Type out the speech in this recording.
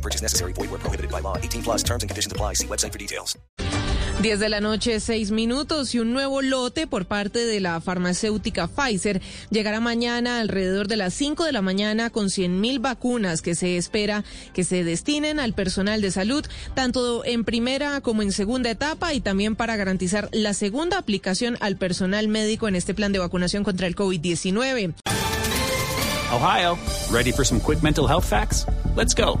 No purchase necessary. Void where prohibited by law. 18 plus terms and conditions apply. See website for details. 10 de la noche, 6 minutos y un nuevo lote por parte de la farmacéutica Pfizer llegará mañana alrededor de las 5 de la mañana con 100 mil vacunas que se espera que se destinen al personal de salud, tanto en primera como en segunda etapa y también para garantizar la segunda aplicación al personal médico en este plan de vacunación contra el COVID-19. Ohio, ready for some quick mental health facts? Let's go.